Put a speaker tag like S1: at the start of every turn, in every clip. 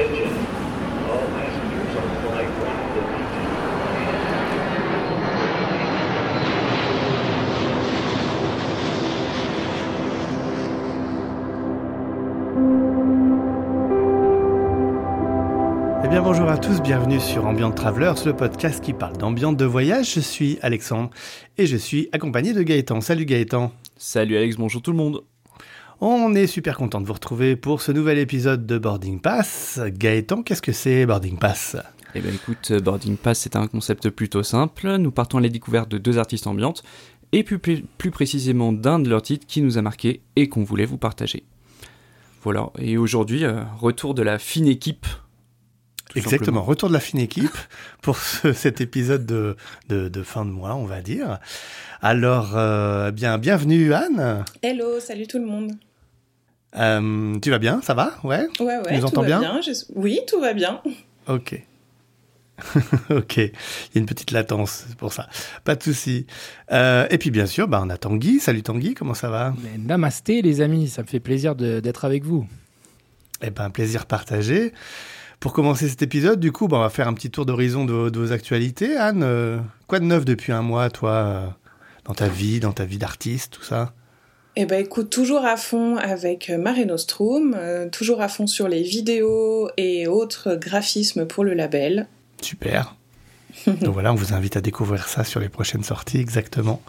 S1: Eh bien bonjour à tous, bienvenue sur Ambient Travelers, le podcast qui parle d'ambiance de voyage. Je suis Alexandre et je suis accompagné de Gaëtan. Salut Gaëtan.
S2: Salut Alex, bonjour tout le monde.
S1: On est super content de vous retrouver pour ce nouvel épisode de Boarding Pass. Gaëtan, qu'est-ce que c'est Boarding Pass?
S2: Eh ben écoute, Boarding Pass c'est un concept plutôt simple. Nous partons à la découverte de deux artistes ambiantes et plus, plus précisément d'un de leurs titres qui nous a marqué et qu'on voulait vous partager. Voilà, et aujourd'hui, euh, retour de la fine équipe. tout
S1: Exactement,
S2: simplement.
S1: retour de la fine équipe pour ce- cet épisode de, de, de fin de mois, on va dire. Alors, euh, bien, bienvenue Anne.
S3: Hello, salut tout le monde.
S1: Euh, tu vas bien? Ça va? Ouais?
S3: Ouais, ouais,
S1: Tu nous
S3: tout
S1: entends
S3: va
S1: bien?
S3: bien. je- Oui, tout va bien.
S1: Ok. ok. Il y a une petite latence, c'est pour ça. Pas de souci. Euh, et puis bien sûr, bah, on a Tanguy. Salut Tanguy, comment ça va?
S4: Mais Namasté les amis, ça me fait plaisir d'être avec vous.
S1: Eh ben, plaisir partagé. Pour commencer cet épisode, du coup, bah, on va faire un petit tour d'horizon de, vos- de vos actualités. Anne, euh, quoi de neuf depuis un mois, toi, euh, dans ta vie, dans ta vie d'artiste, tout ça?
S3: Eh ben écoute, toujours à fond avec euh, Mare Nostrum, euh, toujours à fond sur les vidéos et autres graphismes pour le label.
S1: Super. Donc voilà, on vous invite à découvrir ça sur les prochaines sorties, exactement.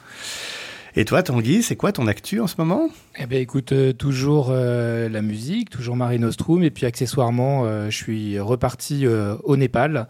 S1: Et toi, Tanguy, c'est quoi ton actu en ce moment?
S4: Eh ben écoute, euh, toujours euh, la musique, toujours Marie Nostrum, et puis accessoirement, euh, je suis reparti euh, au Népal.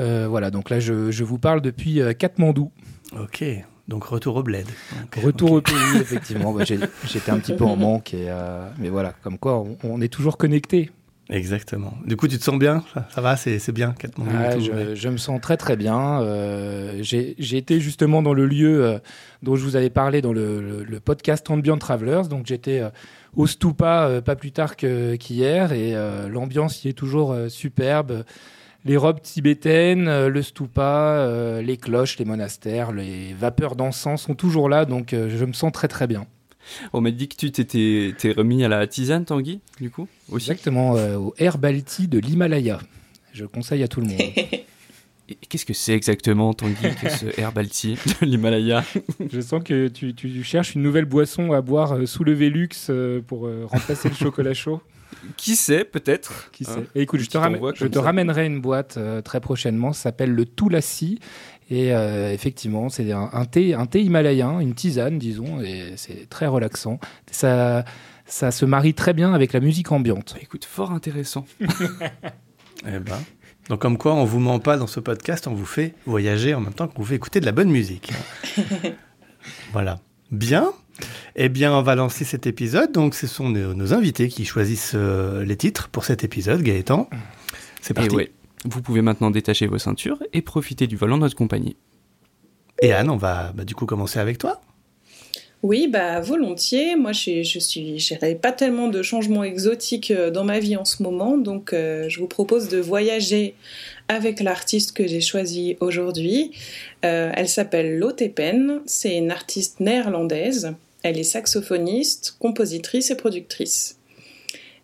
S4: Euh, voilà, donc là, je, je vous parle depuis euh, Katmandou.
S1: Ok, donc retour au bled. Donc,
S4: Retour au pays, effectivement. Bah, J'étais un petit peu en manque, et, euh, mais voilà, comme quoi, on, on est toujours connecté.
S1: Exactement. Du coup, tu te sens bien? Ça, ça va, c'est bien,
S4: Ouais,
S1: tout,
S4: je, me sens très très bien. Euh, J'ai été justement dans le lieu euh, dont je vous avais parlé dans le, le- le podcast Ambient Travelers. Donc j'étais euh, au Stupa pas plus tard qu'hier et l'ambiance y est toujours superbe. Les robes tibétaines, euh, le stupa, euh, les cloches, les monastères, les vapeurs d'encens sont toujours là, donc euh, je me sens très très bien.
S2: On m'a dit que tu t'étais t'es remis à la tisane, Tanguy, du coup aussi?
S4: Exactement, euh, au Herbal Tea de l'Himalaya. Je le conseille à tout le monde.
S2: Qu'est-ce que c'est exactement, Tanguy, que ce herbal tea de l'Himalaya?
S4: Je sens que tu, tu cherches une nouvelle boisson à boire sous le Velux euh, pour remplacer le chocolat chaud.
S2: Qui sait, peut-être
S4: Qui
S2: hein,
S4: sait Et écoute, je te,
S2: t'envoie
S4: je te ramènerai une boîte euh, très prochainement. Ça s'appelle le Tulasi. Et euh, effectivement, c'est un, un thé, un thé himalayen, une tisane, disons, et c'est très relaxant. Ça, ça se marie très bien avec la musique ambiante.
S2: Bah, Écoute, fort intéressant.
S1: Eh ben. Donc comme quoi, on vous ment pas dans ce podcast, on vous fait voyager en même temps qu'on vous fait écouter de la bonne musique. voilà. Bien. Eh bien, on va lancer cet épisode. Donc, ce sont nos, nos invités qui choisissent euh, les titres pour cet épisode. Gaëtan, c'est
S2: Et
S1: parti.
S2: ouais, vous pouvez maintenant détacher vos ceintures et profiter du volant de notre compagnie.
S1: Et Anne, on va bah, du coup commencer avec toi.
S3: Oui, bah volontiers. Moi, je, je suis, j'irai pas tellement de changements exotiques euh, dans ma vie en ce moment, donc euh, je vous propose de voyager avec l'artiste que j'ai choisi aujourd'hui. Euh, elle s'appelle Lotte Pen. C'est une artiste néerlandaise. Elle est saxophoniste, compositrice et productrice.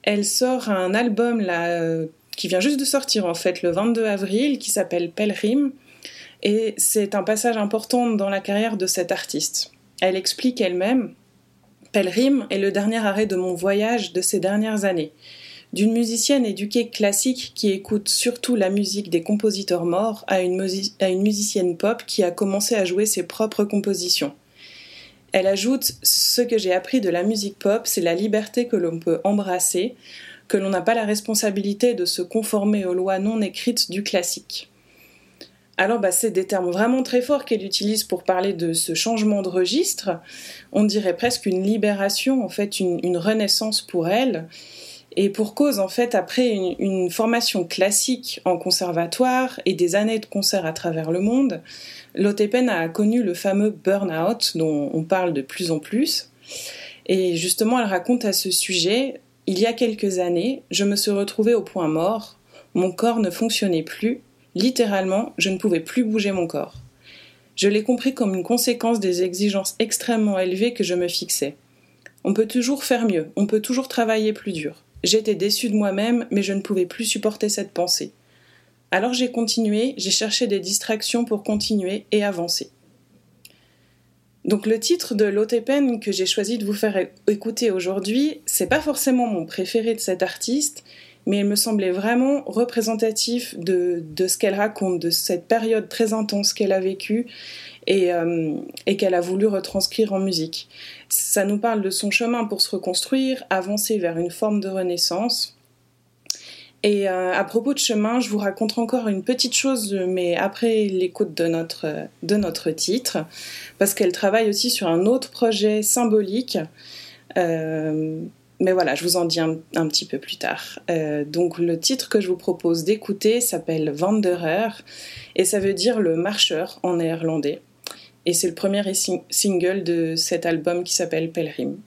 S3: Elle sort un album euh, qui vient juste de sortir en fait le 22 avril, qui s'appelle Pelhrim. Et c'est un passage important dans la carrière de cette artiste. Elle explique elle-même Pelhrim est le dernier arrêt de mon voyage de ces dernières années. D'une musicienne éduquée classique qui écoute surtout la musique des compositeurs morts à une, musicienne pop qui a commencé à jouer ses propres compositions. Elle ajoute Ce que j'ai appris de la musique pop, c'est la liberté que l'on peut embrasser, que l'on n'a pas la responsabilité de se conformer aux lois non écrites du classique. Alors, bah, c'est des termes vraiment très forts qu'elle utilise pour parler de ce changement de registre. On dirait presque une libération, en fait, une renaissance pour elle. Et pour cause, en fait, après une, formation classique en conservatoire et des années de concert à travers le monde, Lotte Pen a connu le fameux burn-out dont on parle de plus en plus. Et justement, elle raconte à ce sujet Il y a quelques années, je me suis retrouvée au point mort, mon corps ne fonctionnait plus, littéralement, je ne pouvais plus bouger mon corps. Je l'ai compris comme une conséquence des exigences extrêmement élevées que je me fixais. On peut toujours faire mieux, on peut toujours travailler plus dur. J'étais déçue de moi-même, mais je ne pouvais plus supporter cette pensée. Alors j'ai continué, j'ai cherché des distractions pour continuer et avancer. Donc le titre de l'Otepen que j'ai choisi de vous faire écouter aujourd'hui, c'est pas forcément mon préféré de cette artiste, mais il me semblait vraiment représentatif de, ce qu'elle raconte, de cette période très intense qu'elle a vécue et, euh, et qu'elle a voulu retranscrire en musique. Ça nous parle de son chemin pour se reconstruire, avancer vers une forme de renaissance, et euh, à propos de chemin, je vous raconte encore une petite chose, mais après l'écoute de notre, de notre titre, parce qu'elle travaille aussi sur un autre projet symbolique. Euh, mais voilà, je vous en dis un, petit peu plus tard. Donc le titre que je vous propose d'écouter s'appelle Wanderer, et ça veut dire le marcheur en néerlandais. Et c'est le premier single de cet album qui s'appelle Pelgrim.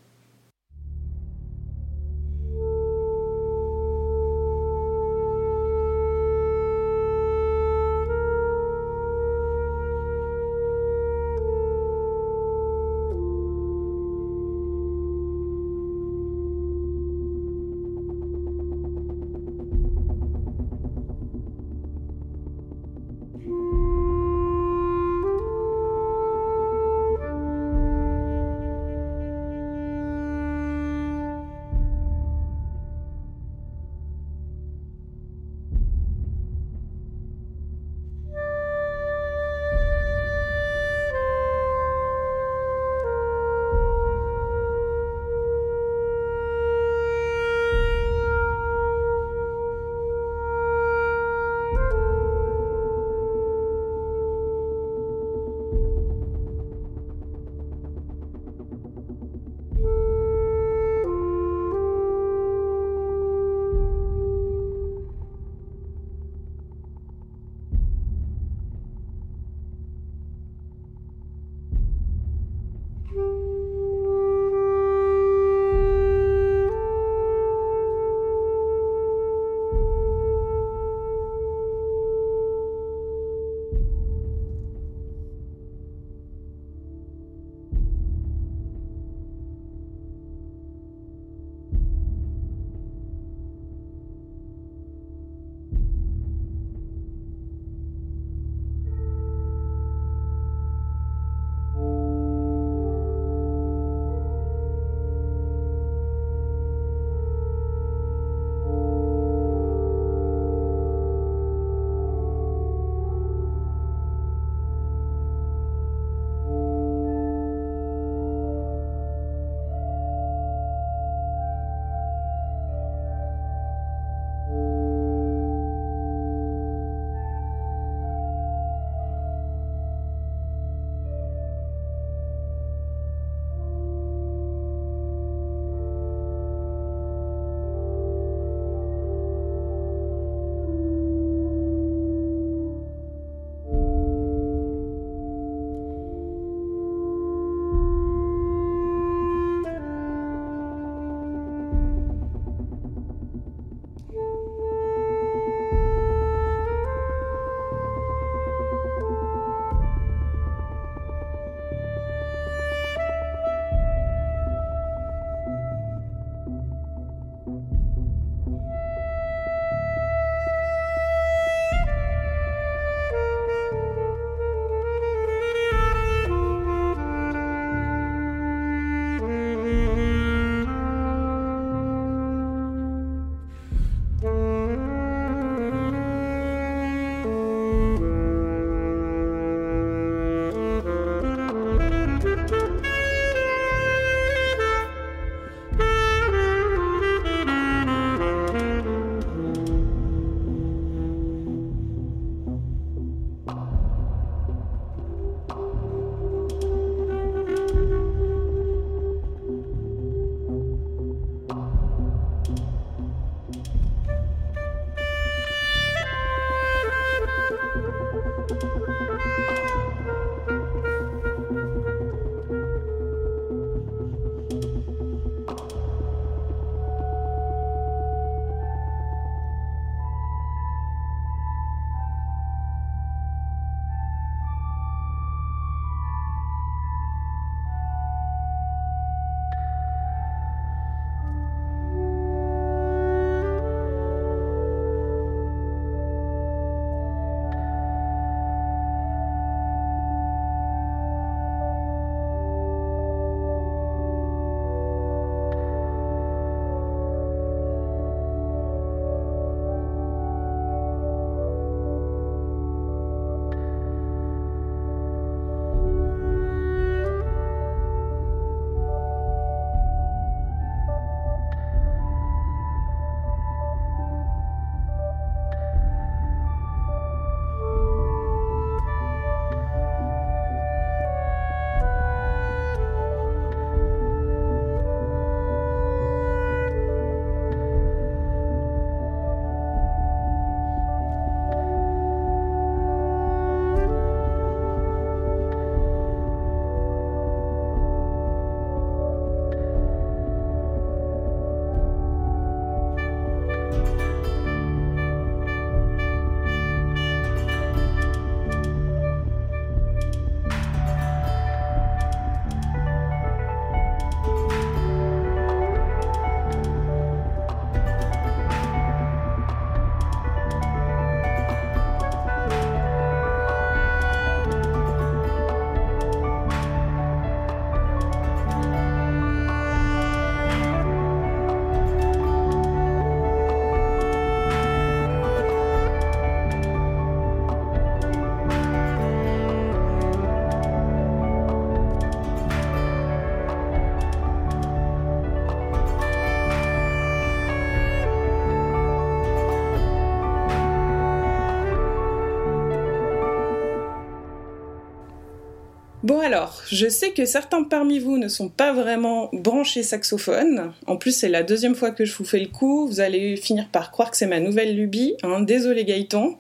S3: Bon alors, je sais que certains parmi vous ne sont pas vraiment branchés saxophone. En plus, c'est la deuxième fois que je vous fais le coup. Vous allez finir par croire que c'est ma nouvelle lubie. Hein. Désolé Gaëtan.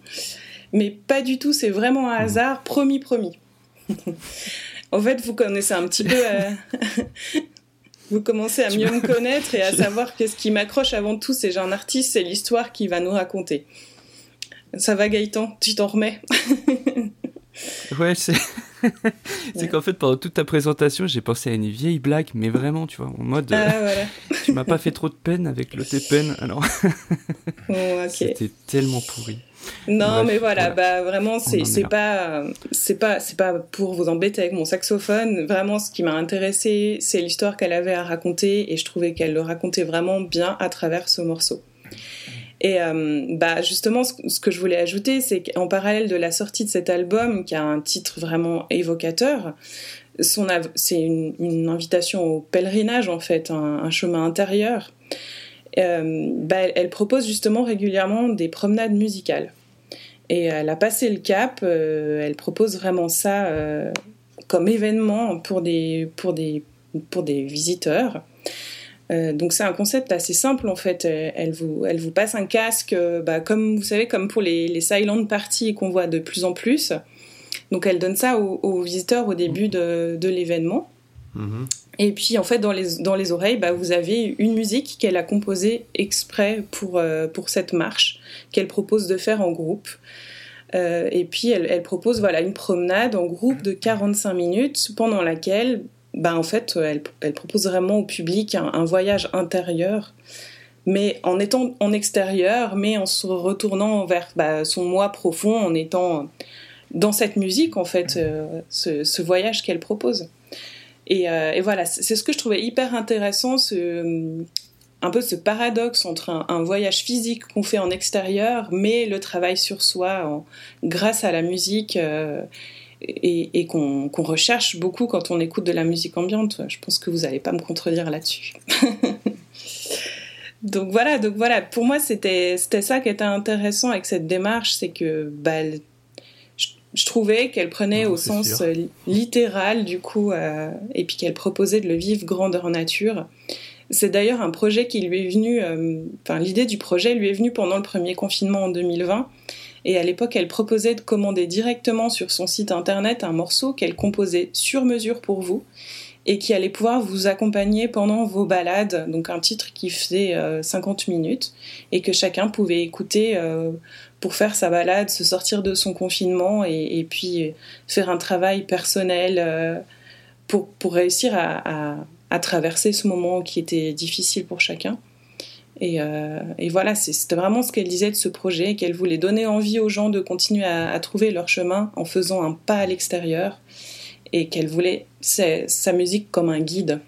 S3: Mais pas du tout, c'est vraiment un hasard. Promis, promis. en fait, vous connaissez un petit peu... Euh, vous commencez à mieux me connaître et à savoir que ce qui m'accroche avant tout, c'est j'ai un artiste, c'est l'histoire qu'il va nous raconter. Ça va Gaëtan? Tu t'en remets?
S2: Ouais, c'est. c'est qu'en fait, pendant toute ta présentation, j'ai pensé à une vieille blague, mais vraiment, tu vois, en mode.
S3: Ah, voilà.
S2: tu m'as pas fait trop de peine avec le peine, alors. C'était tellement pourri.
S3: Non, mais voilà, bah vraiment, c'est c'est pas c'est pas c'est pas pour vous embêter avec mon saxophone. Vraiment, ce qui m'a intéressé, c'est l'histoire qu'elle avait à raconter, et je trouvais qu'elle le racontait vraiment bien à travers ce morceau. Et euh, bah justement, ce, que je voulais ajouter, c'est qu'en parallèle de la sortie de cet album, qui a un titre vraiment évocateur, c'est une, invitation au pèlerinage en fait, un, chemin intérieur. Euh, bah, elle, propose justement régulièrement des promenades musicales. Et elle a passé le cap, euh, elle propose vraiment ça comme événement pour des, pour des, pour des visiteurs. Euh, donc c'est un concept assez simple en fait. Euh, elle vous, elle vous passe un casque, euh, bah, comme vous savez, comme pour les, les silent parties qu'on voit de plus en plus. Donc elle donne ça aux, visiteurs au début de, de l'événement. Mhm. Et puis en fait dans les, dans les oreilles, bah, vous avez une musique qu'elle a composée exprès pour, pour cette marche qu'elle propose de faire en groupe. et puis elle, elle, propose voilà une promenade en groupe de 45 minutes pendant laquelle bah, en fait, elle, elle, propose vraiment au public un, voyage intérieur, mais en étant en extérieur, mais en se retournant vers bah, son moi profond, en étant dans cette musique, en fait, euh, ce, voyage qu'elle propose. Et, euh, voilà, c'est ce que je trouvais hyper intéressant, un peu ce paradoxe entre un, voyage physique qu'on fait en extérieur, mais le travail sur soi grâce à la musique. Euh, et, qu'on recherche beaucoup quand on écoute de la musique ambiante. Je pense que vous n'allez pas me contredire là-dessus. donc voilà, donc voilà. Pour moi, c'était ça qui était intéressant avec cette démarche, c'est que bah, je, trouvais qu'elle prenait au sens euh, littéral du coup, euh, et puis qu'elle proposait de le vivre grandeur nature. C'est d'ailleurs un projet qui lui est venu, euh, enfin l'idée du projet lui est venue pendant le premier confinement en 2020 et à l'époque, elle proposait de commander directement sur son site internet un morceau qu'elle composait sur mesure pour vous et qui allait pouvoir vous accompagner pendant vos balades. Donc un titre qui faisait 50 euh, minutes et que chacun pouvait écouter euh, pour faire sa balade, se sortir de son confinement et, puis faire un travail personnel euh, pour, réussir à traverser ce moment qui était difficile pour chacun. Euh, et, voilà, c'était vraiment ce qu'elle disait de ce projet, qu'elle voulait donner envie aux gens de continuer à, trouver leur chemin en faisant un pas à l'extérieur, et qu'elle voulait sa musique comme un guide.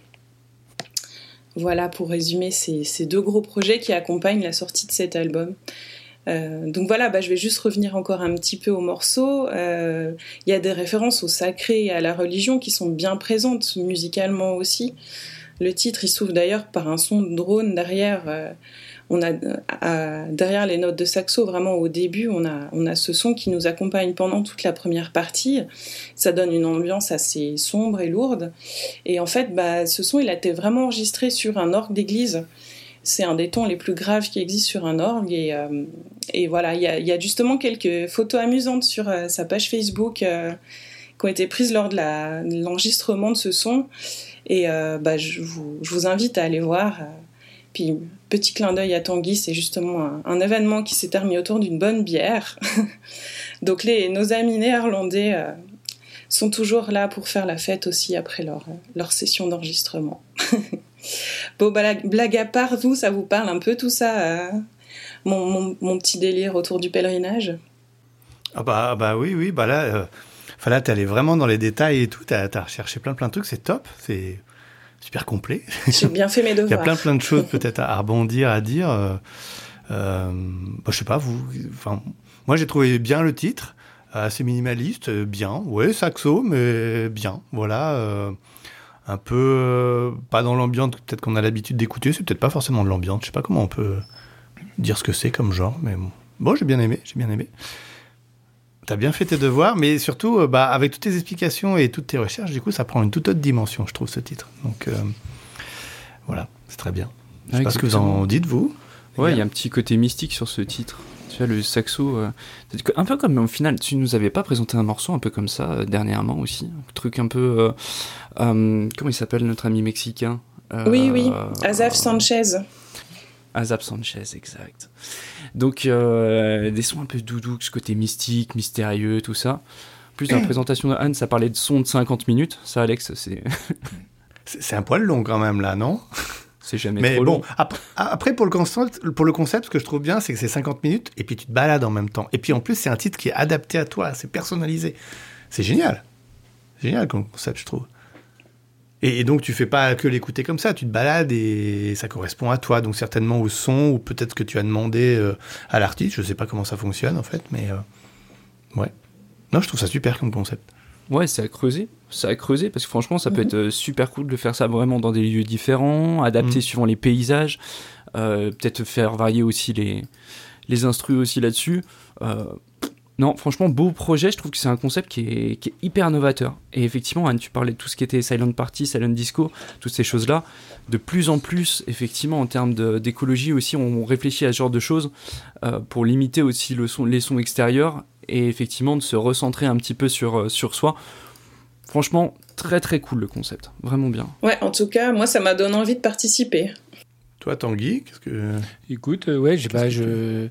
S3: Voilà pour résumer ces, deux gros projets qui accompagnent la sortie de cet album. Euh, donc voilà, bah, je vais juste revenir encore un petit peu au morceau. Euh, il y a des références au sacré et à la religion qui sont bien présentes musicalement aussi. Le titre, il s'ouvre d'ailleurs par un son de drone derrière. Euh, on a derrière les notes de saxo, vraiment au début, on a, on a ce son qui nous accompagne pendant toute la première partie. Ça donne une ambiance assez sombre et lourde. Et en fait, bah, ce son, il a été vraiment enregistré sur un orgue d'église. C'est un des tons les plus graves qui existent sur un orgue. Et, euh, voilà, il y a, y a, justement quelques photos amusantes sur euh, sa page Facebook ont été prises lors de l'enregistrement de ce son. Et euh, bah, je, vous, invite à aller voir. Euh, puis, petit clin d'œil à Tanguy, c'est justement un, événement qui s'est terminé autour d'une bonne bière. Donc, les, nos amis néerlandais euh, sont toujours là pour faire la fête aussi après leur, leur session d'enregistrement. bon, bah, blague à part, vous, ça vous parle un peu tout ça mon, mon, mon, petit délire autour du pèlerinage?
S1: Ah bah, bah oui, oui, bah là, Enfin là, t'es allé vraiment dans les détails et tout. T'as as recherché plein plein de trucs. C'est top. C'est super complet.
S3: J'ai bien fait mes devoirs.
S1: Il y a plein plein de choses peut-être à, rebondir, à dire. Euh, euh, bah, je sais pas vous. Enfin, moi j'ai trouvé bien le titre, assez minimaliste, bien. Ouais, saxo, mais bien. Voilà. Euh, un peu euh, pas dans l'ambiance peut-être qu'on a l'habitude d'écouter. C'est peut-être pas forcément de l'ambiance. Je sais pas comment on peut dire ce que c'est comme genre, mais bon, bon j'ai bien aimé. J'ai bien aimé. T'as bien fait tes devoirs, mais surtout, euh, bah, avec toutes tes explications et toutes tes recherches, du coup, ça prend une toute autre dimension, je trouve, ce titre. Donc, euh, voilà, c'est très bien. Je sais pas ce que vous en dites, vous.
S2: Ouais, il y a un petit côté mystique sur ce titre. Tu vois, le saxo, euh, un peu comme au final, tu nous avais pas présenté un morceau un peu comme ça euh, dernièrement aussi, un truc un peu, euh, euh, comment il s'appelle notre ami mexicain? Euh,
S3: Oui, oui. Azaf Sanchez.
S2: Azap Sanchez, exact. Donc euh, des sons un peu doudou, ce côté mystique, mystérieux, tout ça. En plus, dans la présentation de Anne, ça parlait de sons de 50 minutes. Ça, Alex, c'est
S1: C'est un poil long quand même, là, non?
S2: C'est jamais
S1: Mais
S2: trop
S1: bon,
S2: long.
S1: après, après, pour, le concept, pour le concept, ce que je trouve bien, c'est que c'est 50 minutes et puis tu te balades en même temps. Et puis en plus, c'est un titre qui est adapté à toi, c'est personnalisé. C'est génial. Génial comme concept, je trouve. Et, et donc, tu fais pas que l'écouter comme ça, tu te balades et ça correspond à toi, donc certainement au son, ou peut-être que tu as demandé euh, à l'artiste, je sais pas comment ça fonctionne en fait, mais euh, ouais. Non, je trouve ça super comme concept.
S2: Ouais, c'est à creuser. C'est à creuser parce que franchement, ça peut être euh, super cool de faire ça vraiment dans des lieux différents, adapté
S1: Mhm.
S2: suivant les paysages, euh, peut-être faire varier aussi les, les instrus aussi là-dessus. Non, franchement, beau projet. Je trouve que c'est un concept qui est, qui est hyper novateur. Et effectivement, Anne, tu parlais de tout ce qui était Silent Party, Silent Disco, toutes ces choses-là. De plus en plus, effectivement, en termes d'écologie aussi, on réfléchit à ce genre de choses euh, pour limiter aussi le son, les sons extérieurs et effectivement de se recentrer un petit peu sur, euh, sur soi. Franchement, très très cool le concept, vraiment bien.
S3: Ouais, en tout cas, moi, ça m'a donné envie de participer.
S1: Toi, Tanguy, qu'est-ce que.
S4: Écoute, euh, ouais, j'ai
S1: que
S4: je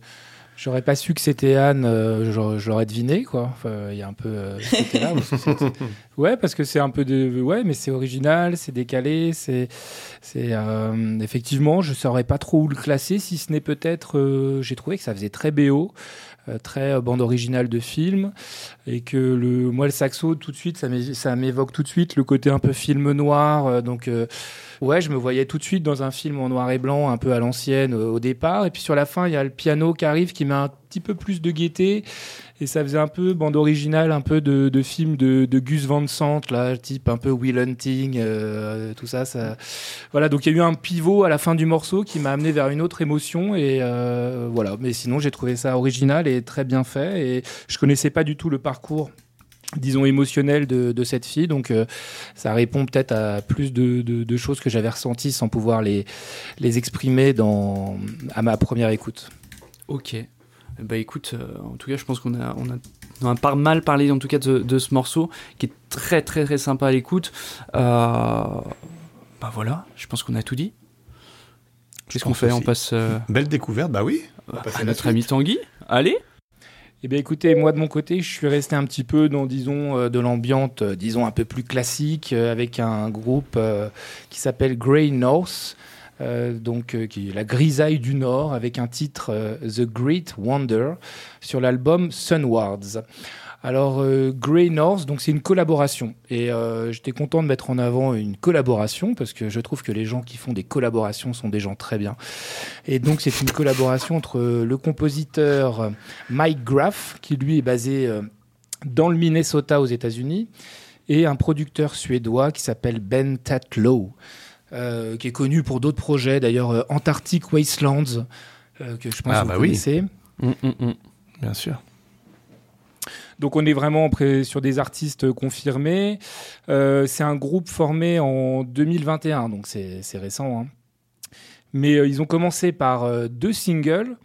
S4: j'aurais pas su que c'était Anne, euh, je, l'aurais deviné quoi. Enfin, il y a un peu euh, c'est- ouais, parce que c'est un peu de, ouais, mais c'est original, c'est décalé, c'est, c'est euh, effectivement, je saurais pas trop où le classer, si ce n'est peut-être, euh, j'ai trouvé que ça faisait très BO. Euh, très euh, bande originale de film et que le moi le saxo tout de suite ça m'é- ça m'évoque tout de suite le côté un peu film noir euh, donc Ouais, je me voyais tout de suite dans un film en noir et blanc, un peu à l'ancienne au départ. Et puis sur la fin, il y a le piano qui arrive, qui met un petit peu plus de gaieté. Et ça faisait un peu bande originale, un peu de, de film de, Gus Van Sant, là, type un peu Will Hunting, euh, tout ça. Voilà, donc il y a eu un pivot à la fin du morceau qui m'a amené vers une autre émotion. Et euh, voilà, mais sinon, j'ai trouvé ça original et très bien fait. Et je connaissais pas du tout le parcours disons émotionnel de, cette fille donc euh, ça répond peut-être à plus de, choses que j'avais ressenties sans pouvoir les, exprimer à ma première écoute
S2: Ok. Bah écoute, euh, en tout cas, je pense qu'on a, on a, on a pas mal parlé en tout cas de, de ce morceau qui est très très très sympa à l'écoute. Euh, bah voilà, je pense qu'on a tout dit. Qu'est-ce qu'on fait? On passe euh,
S1: Belle découverte, bah oui. On va passer
S2: à notre
S1: suite.
S2: ami Tanguy. Allez
S4: Eh bien, écoutez, moi de mon côté, je suis resté un petit peu dans, disons, de l'ambiance, disons, un peu plus classique, avec un groupe euh, qui s'appelle Grey North, euh, donc euh, qui est la grisaille du Nord, avec un titre euh, The Great Wonder sur l'album Sunwards. Alors, Grey North, donc c'est une collaboration. Et j'étais content de mettre en avant une collaboration parce que je trouve que les gens qui font des collaborations sont des gens très bien. Et donc, c'est une collaboration entre le compositeur Mike Graff, qui lui est basé dans le Minnesota aux États-Unis, et un producteur suédois qui s'appelle Ben Tatlow, euh, qui est connu pour d'autres projets, d'ailleurs euh, Antarctic Wastelands, euh, que je pense
S1: Ah,
S4: que
S1: bah
S4: vous
S1: oui.
S4: connaissez.
S2: Hum, hum, hum.
S1: Bien sûr.
S4: Donc on est vraiment sur des artistes confirmés. Euh, c'est un groupe formé en 2021, donc c'est c'est récent. hein. Mais euh, ils ont commencé par euh, deux singles.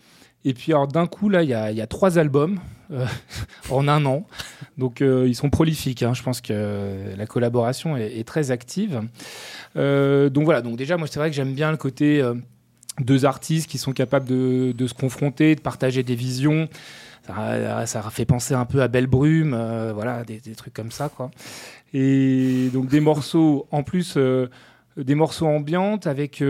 S4: Et puis d'un coup, là, il y a, trois albums euh, en un an. Donc euh, ils sont prolifiques. hein. Je pense que la collaboration est, très active. Euh, donc voilà, donc déjà, moi c'est vrai que j'aime bien le côté... deux artistes qui sont capables de, se confronter, de partager des visions. Ça, fait penser un peu à Belle Brume, voilà, des, trucs comme ça. Et donc des morceaux, en plus, des morceaux ambiantes avec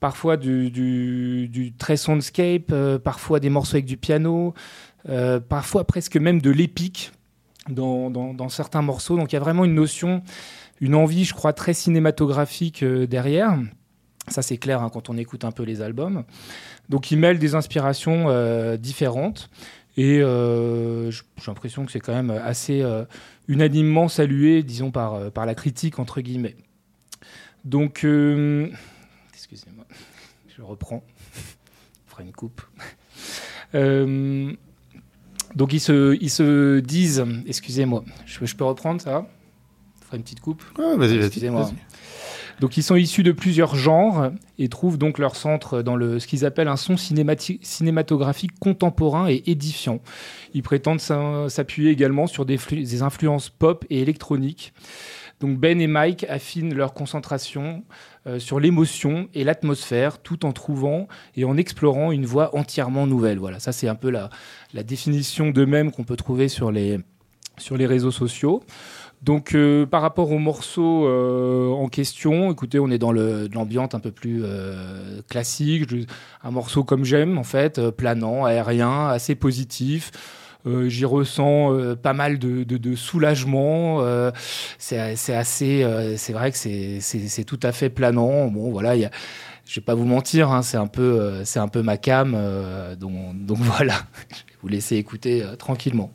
S4: parfois du, très soundscape, euh, parfois des morceaux avec du piano, euh, parfois presque même de l'épique dans, certains morceaux. Donc il y a vraiment une notion, une envie, je crois, très cinématographique euh, derrière. Ça, c'est clair hein, quand on écoute un peu les albums. Donc, ils mêlent des inspirations euh, différentes. Et j'ai l'impression que c'est quand même assez unanimement salué, disons, par, la critique, entre guillemets. Donc, excusez-moi, je reprends. On fera une coupe. Euh, Donc ils se, ils se disent, excusez-moi, je, je peux reprendre ça Je ferai une petite coupe.
S1: Ah, vas-y, vas-y.
S4: Excusez-moi. Donc ils sont issus de plusieurs genres et trouvent donc leur centre dans le, ce qu'ils appellent un son cinématographique contemporain et édifiant. Ils prétendent s'appuyer également sur des influences pop et électroniques. Donc Ben et Mike affinent leur concentration euh, sur l'émotion et l'atmosphère tout en trouvant et en explorant une voie entièrement nouvelle. Voilà, ça c'est un peu la, la définition d'eux-mêmes qu'on peut trouver sur les, sur les réseaux sociaux. Donc euh, par rapport au morceau euh, en question, écoutez, on est dans l'ambiance un peu plus classique, un morceau comme j'aime en fait, planant, aérien, assez positif. Euh, J'y ressens euh, pas mal de, soulagement. euh, c'est assez, c'est vrai que c'est tout à fait planant. Bon voilà, je vais pas vous mentir, hein, c'est un peu c'est un peu ma cam, donc voilà, je vais vous laisser écouter tranquillement.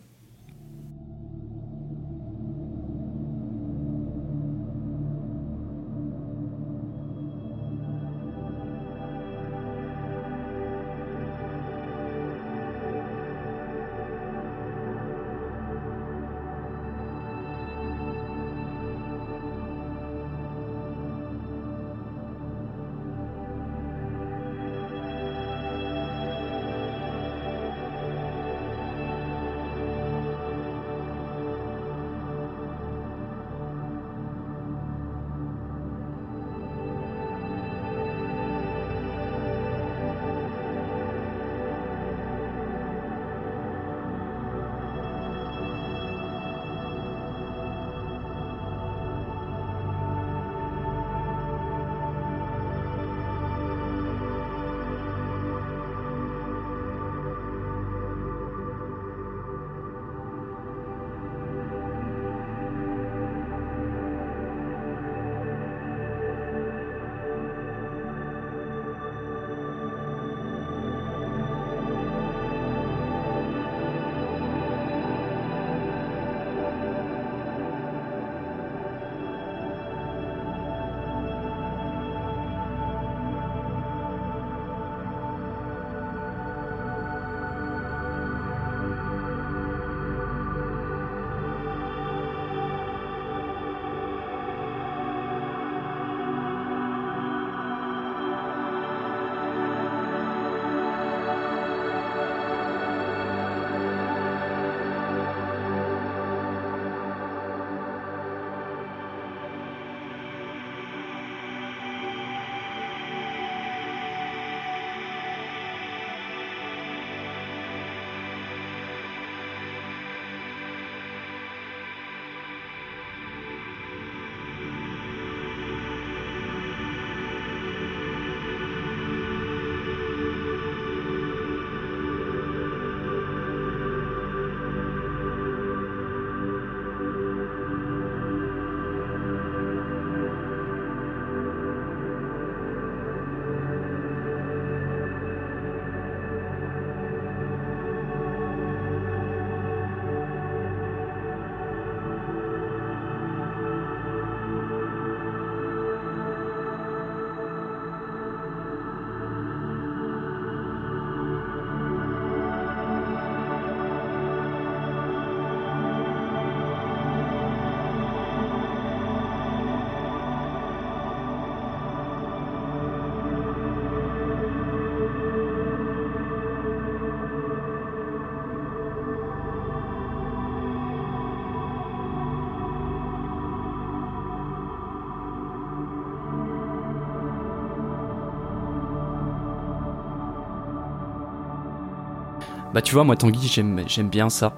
S2: Bah tu vois, moi Tanguy, j'aime j'aime bien ça.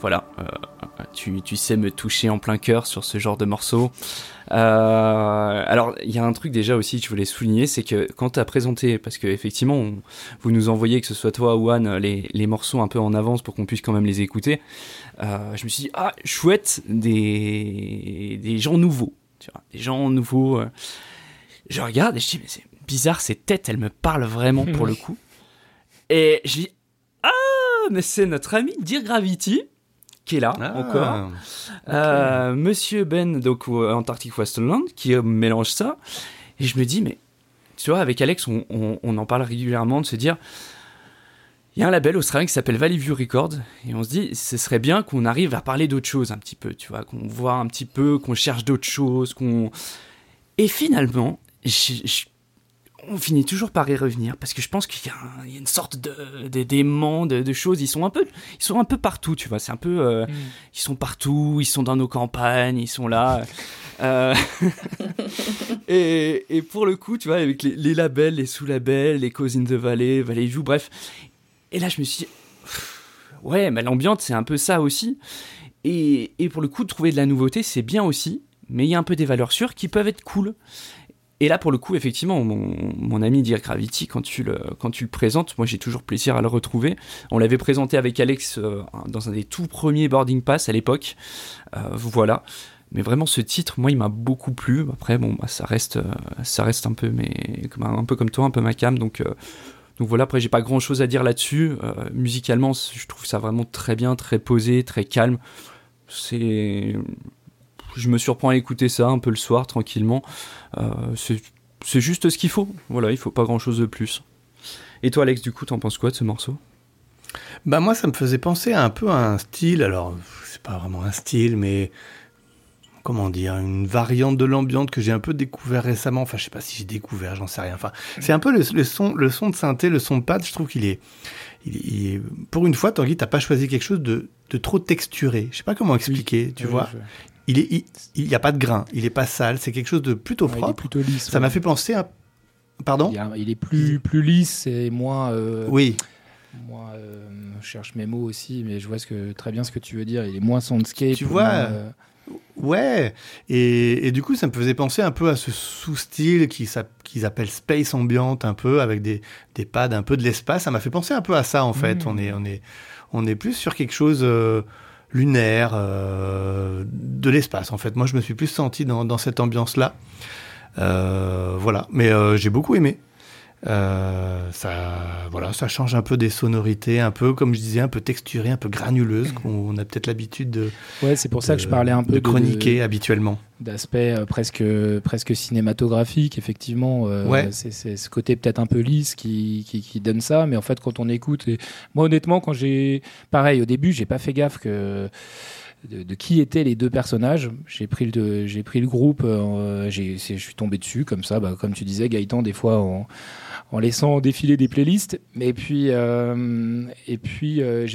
S2: Voilà, euh, tu, tu sais me toucher en plein cœur sur ce genre de morceau. Euh, alors, il y a un truc déjà aussi que je voulais souligner, c'est que quand tu as présenté, parce que effectivement, on- vous nous envoyez, que ce soit toi ou Anne, les, les morceaux un peu en avance pour qu'on puisse quand même les écouter, euh, je me suis dit, ah, chouette, des, des gens nouveaux, tu vois, des gens nouveaux. euh. Je regarde et je dis, mais c'est bizarre, ces têtes, elles me parlent vraiment pour le coup. Et je dis, ah, mais c'est notre ami Dear Gravity qui est là
S1: Ah.
S2: encore. Euh, Monsieur Ben, donc au Antarctic Westland, qui euh, mélange ça. Et je me dis, mais tu vois, avec Alex, on, on- on en parle régulièrement de se dire, il y a un label australien qui s'appelle Valley View Records et on se dit ce serait bien qu'on arrive à parler d'autres choses un petit peu, tu vois, qu'on voit un petit peu, qu'on cherche d'autres choses, qu'on et finalement, on finit toujours par y revenir parce que je pense qu'il y, a une sorte de d'aimant de, de, choses. Ils sont un peu, ils sont un peu partout, tu vois. C'est un peu, euh, mm. ils sont partout, ils sont dans nos campagnes, ils sont là. Euh, et, et, pour le coup, tu vois, avec les, les labels, les sous-labels, les Cause in the Valley, Valley View, bref, et là, je me suis dit, ouais, mais l'ambiance, c'est un peu ça aussi. Et, et, pour le coup, trouver de la nouveauté, c'est bien aussi, mais il y a un peu des valeurs sûres qui peuvent être cool. Et là, pour le coup, effectivement, mon, mon ami Dirk Gravity, quand tu le, quand tu le présentes, moi j'ai toujours plaisir à le retrouver. On l'avait présenté avec Alex euh, dans un des tout premiers boarding pass à l'époque. Euh, voilà. Mais vraiment, ce titre, moi, il m'a beaucoup plu. Après, bon, bah, ça reste, euh, ça reste un peu, mais un peu comme toi, un peu ma cam. Donc, donc voilà, après j'ai pas grand chose à dire là-dessus. Musicalement, je trouve ça vraiment très bien, très posé, très calme. C'est. Je me surprends à écouter ça un peu le soir, tranquillement. Euh, c'est juste ce qu'il faut. Voilà, il faut pas grand chose de plus. Et toi, Alex, du coup, t'en penses quoi de ce morceau?
S1: Bah, moi, ça me faisait penser un peu à un style. Alors, c'est pas vraiment un style, mais comment dire, une variante de l'ambiance que j'ai un peu découvert récemment. Enfin, je sais pas si j'ai découvert, j'en sais rien. Enfin, c'est un peu le, son, le son de synthé, le son de pad. Je trouve qu'il est, il est, pour une fois, Tanguy, t'as pas choisi quelque chose de, de trop texturé. Je sais pas comment expliquer, tu vois. Il est, il, y a pas de grain, il est pas sale, c'est quelque chose de plutôt propre.
S4: plutôt lisse.
S1: Ça m'a fait penser à, pardon?
S4: Il, est plus, plus lisse et moins. Euh,
S1: oui.
S4: Moi, euh, je cherche mes mots aussi, mais je vois ce que, très bien ce que tu veux dire. Il est moins soundscape.
S1: Tu vois, euh, Ouais, et, du coup, ça me faisait penser un peu à ce sous-style qu'ils appellent space ambient, un peu avec des, des pads, un peu de l'espace. Ça m'a fait penser un peu à ça en fait. Mmh. On est on est on est plus sur quelque chose euh, lunaire, euh, de l'espace en fait. Moi, je me suis plus senti dans, cette ambiance-là. Euh, voilà, mais j'ai beaucoup aimé. Euh, ça, voilà, ça change un peu des sonorités, un peu, comme je disais, un peu texturées, un peu granuleuses, qu'on a peut-être l'habitude de.
S4: Ouais, c'est pour ça que je parlais un peu
S1: de chroniquer habituellement.
S4: D'aspect euh, presque presque cinématographique, effectivement. Euh,
S1: ouais.
S4: C'est ce côté peut-être un peu lisse qui, qui, qui, donne ça, mais en fait, quand on écoute, et moi honnêtement, quand j'ai, pareil, au début, j'ai pas fait gaffe que de, qui étaient les deux personnages. J'ai pris le, j'ai pris le groupe, euh, je suis tombé dessus comme ça, bah, comme tu disais, Gaëtan, des fois en, en laissant défiler des playlists. Et puis, euh, et puis euh,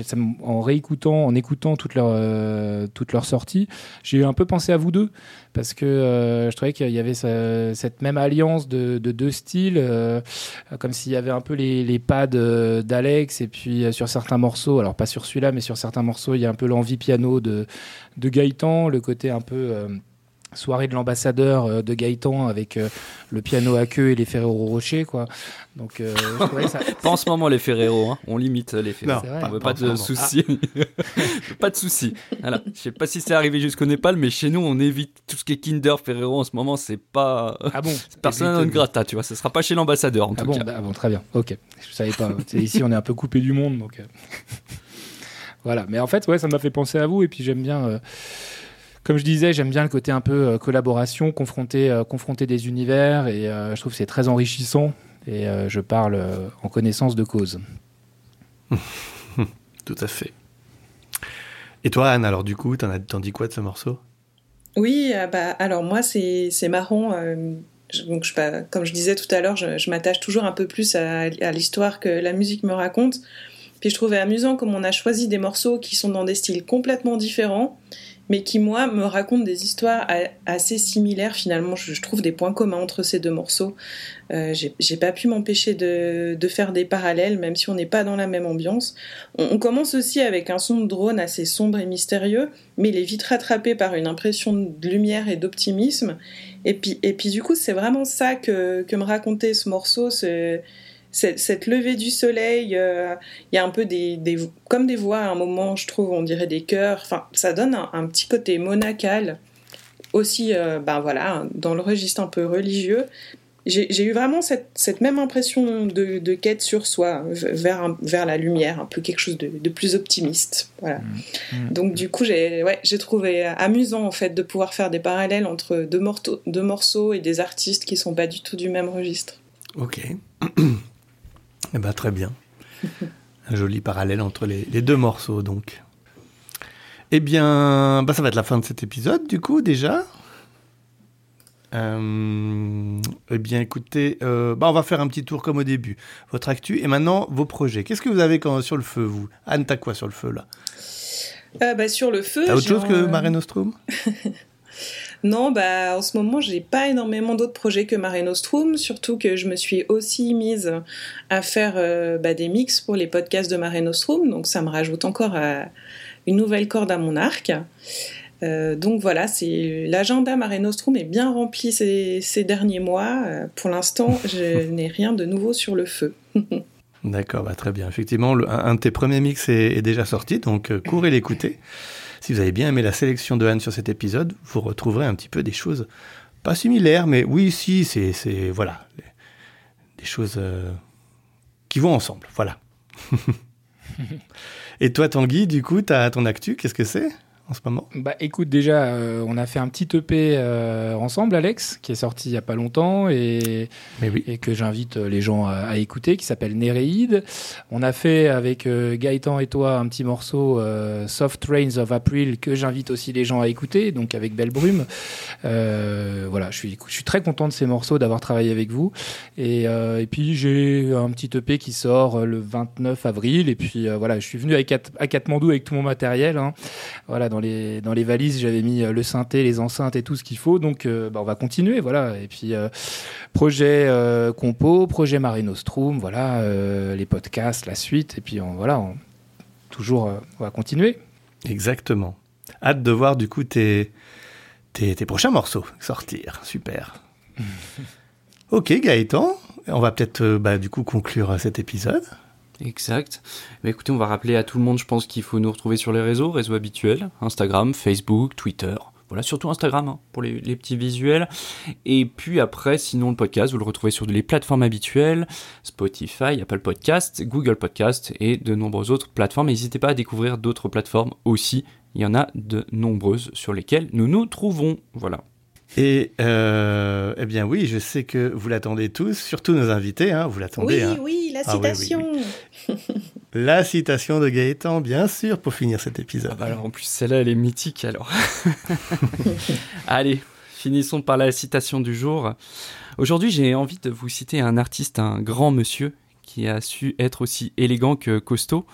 S4: en réécoutant, en écoutant toutes leurs, euh, sorties, j'ai un peu pensé à vous deux parce que je trouvais qu'il y avait cette même alliance de, de deux styles, comme s'il y avait un peu les, les pads d'Alex et puis sur certains morceaux, alors pas sur celui-là, mais sur certains morceaux, il y a un peu l'envie piano de, de Gaëtan, le côté un peu soirée de l'ambassadeur euh, de Gaëtan avec euh, le piano à queue et les Ferrero Rocher quoi. Donc euh,
S2: ça... pas en ce moment les Ferrero hein. on limite les Ferrero.
S1: Non,
S2: pas, de soucis. pas de soucis. Voilà, je sais pas si c'est arrivé jusqu'au Népal mais chez nous on évite tout ce qui est Kinder Ferrero en ce moment, c'est pas
S4: Ah bon
S2: Personne non grata, tu vois, ce sera pas chez l'ambassadeur en
S4: ah
S2: tout
S4: bon,
S2: cas.
S4: Bah, bon, très bien. OK. Je savais pas. ici on est un peu coupé du monde donc voilà, mais en fait ouais, ça m'a fait penser à vous et puis j'aime bien comme je disais, j'aime bien le côté un peu euh, collaboration, confronter, euh, confronter des univers, et euh, je trouve que c'est très enrichissant, et je parle en connaissance de cause.
S1: Tout à fait. Et toi, Anne, alors du coup, t'en, as, t'en dis quoi de ce morceau?
S3: Oui, bah, alors moi, c'est, c'est marrant. donc, je, bah, comme je disais tout à l'heure, je, je m'attache toujours un peu plus à, à, l'histoire que la musique me raconte. Puis je trouvais amusant comme on a choisi des morceaux qui sont dans des styles complètement différents mais qui, moi, me racontent des histoires assez similaires. Finalement, je, trouve des points communs entre ces deux morceaux. Euh, J'ai pas pu m'empêcher de, faire des parallèles, même si on n'est pas dans la même ambiance. On, commence aussi avec un son de drone assez sombre et mystérieux, mais il est vite rattrapé par une impression de lumière et d'optimisme. Et puis, du coup, c'est vraiment ça que, me racontait ce morceau. Cette, levée du soleil, euh, il y a un peu des, comme des voix à un moment, je trouve, on dirait des chœurs. Enfin, ça donne un, petit côté monacal, aussi, euh, ben voilà, dans le registre un peu religieux. J'ai eu vraiment cette, même impression de, quête sur soi, vers, vers la lumière, un peu quelque chose de, plus optimiste. Voilà. Mmh. Mmh. Donc du coup, j'ai ouais, trouvé amusant en fait de pouvoir faire des parallèles entre deux, morceaux, deux morceaux et des artistes qui sont pas du tout du même registre.
S1: Ok. Eh ben, très bien. Un joli parallèle entre les, les deux morceaux, donc. Eh bien, bah, ça va être la fin de cet épisode, du coup, déjà. Euh, eh bien, écoutez, euh, bah, on va faire un petit tour comme au début. Votre actu et maintenant vos projets. Qu'est-ce que vous avez quand, sur le feu, vous? Anne, t'as quoi sur le feu là?
S3: Euh, bah, sur le feu.
S1: T'as autre chose que Mare Nostrum?
S3: Non, bah en ce moment, j'ai pas énormément d'autres projets que Mare Nostrum, surtout que je me suis aussi mise à faire euh, bah, des mix pour les podcasts de Mare Nostrum, donc ça me rajoute encore euh, une nouvelle corde à mon arc. Euh, donc voilà, c'est l'agenda Mare Nostrum est bien rempli ces, ces derniers mois. Euh, pour l'instant, je n'ai rien de nouveau sur le feu.
S1: D'accord, bah, très bien. Effectivement, le- un, un de tes premiers mix est, est déjà sorti, donc courez l'écouter. Si vous avez bien aimé la sélection de Anne sur cet épisode, vous retrouverez un petit peu des choses pas similaires, mais oui, si, c'est, voilà, des choses euh, qui vont ensemble. Voilà. Et toi, Tanguy, du coup, t'as ton actu, qu'est-ce que c'est? En ce moment?
S4: Bah écoute, déjà, euh, on a fait un petit EP euh, ensemble, Alex, qui est sorti il y a pas longtemps et,
S1: Mais oui.
S4: et que j'invite euh, les gens à, à écouter, qui s'appelle Néréide. On a fait avec euh, Gaëtan et toi un petit morceau euh, Soft Rains of April que j'invite aussi les gens à écouter, donc avec Belle Brume. Euh, voilà, je suis, je suis très content de ces morceaux, d'avoir travaillé avec vous. Et, euh, et puis j'ai un petit EP qui sort le 29 avril. Et puis euh, voilà, je suis venu avec, à Katmandou avec tout mon matériel. hein. Voilà, dans les, dans les valises, j'avais mis euh, le synthé, les enceintes et tout ce qu'il faut. Donc, euh, bah, on va continuer, voilà. Et puis, euh, projet compo, projet Mare Nostrum, voilà, les podcasts, la suite. Et puis, on, voilà, on- toujours, on va continuer.
S1: Exactement. Hâte de voir, du coup, tes, tes, tes prochains morceaux sortir. Super. ok, Gaëtan, on va peut-être, bah, du coup, conclure cet épisode.
S2: Exact. Bah, écoutez, on va rappeler à tout le monde, je pense qu'il faut nous retrouver sur les réseaux, réseaux habituels, Instagram, Facebook, Twitter. Voilà, surtout Instagram hein, pour les, les petits visuels. Et puis après, sinon le podcast, vous le retrouvez sur les plateformes habituelles, Spotify, Apple Podcast, Google Podcast et de nombreuses autres plateformes. N'hésitez pas à découvrir d'autres plateformes aussi. Il y en a de nombreuses sur lesquelles nous nous trouvons. Voilà.
S1: Et, euh, eh bien, oui, je sais que vous l'attendez tous, surtout nos invités, hein, vous l'attendez.
S3: Oui,
S1: hein.
S3: oui, la
S1: Ah oui, oui,
S3: citation.
S1: La citation de Gaëtan, bien sûr, pour finir cet épisode.
S2: Ah bah alors en plus celle-là elle est mythique alors. Allez, finissons par la citation du jour. Aujourd'hui j'ai envie de vous citer un artiste, un grand monsieur, qui a su être aussi élégant que costaud,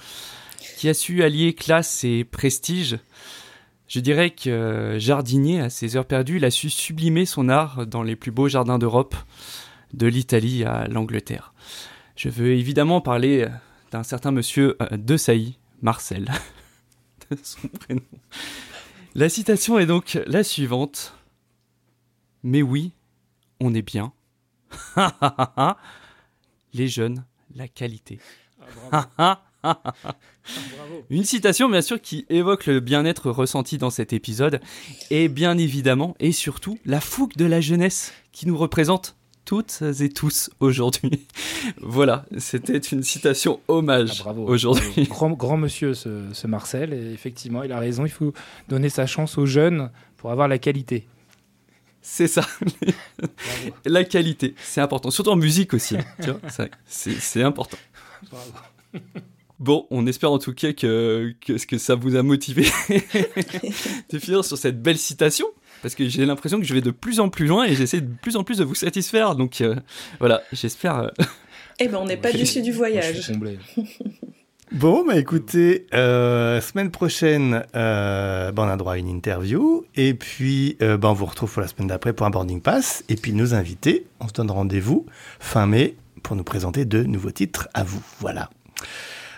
S2: qui a su allier classe et prestige. Je dirais que jardinier à ses heures perdues, il a su sublimer son art dans les plus beaux jardins d'Europe, de l'Italie à l'Angleterre. Je veux évidemment parler d'un certain monsieur euh, de Sailly, Marcel, de son prénom. La citation est donc la suivante. Mais oui, on est bien. Les jeunes, la qualité. Une citation bien sûr qui évoque le bien-être ressenti dans cet épisode et bien évidemment et surtout la fougue de la jeunesse qui nous représente toutes et tous aujourd'hui. voilà, c'était une citation hommage
S4: Ah, bravo.
S2: aujourd'hui.
S4: Grand, grand monsieur, ce, ce Marcel. Et effectivement, il a raison. Il faut donner sa chance aux jeunes pour avoir la qualité.
S2: C'est ça. La qualité, c'est important. Surtout en musique aussi. c'est- important.
S4: Bravo.
S2: Bon, on espère en tout cas que, que, que ça vous a motivé de finir sur cette belle citation. Parce que j'ai l'impression que je vais de plus en plus loin et j'essaie de plus en plus de vous satisfaire. Donc euh, voilà, j'espère. euh,
S3: Eh ben, on n'est pas déçu du
S4: Moi, je
S3: voyage.
S1: Bon, bah écoutez, euh, semaine prochaine, euh, bah, on a droit à une interview. Et puis, euh, bah, on vous retrouve pour la semaine d'après pour un boarding pass. Et puis, nos invités, on se donne rendez-vous fin mai pour nous présenter de nouveaux titres à vous. Voilà.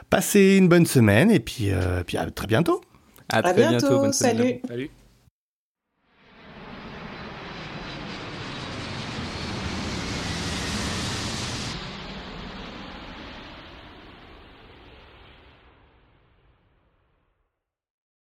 S1: Passez une bonne semaine et puis, euh, puis à très bientôt.
S2: à,
S3: À
S2: très bientôt.
S3: bientôt.
S2: bonne semaine.
S3: Salut.
S4: Salut.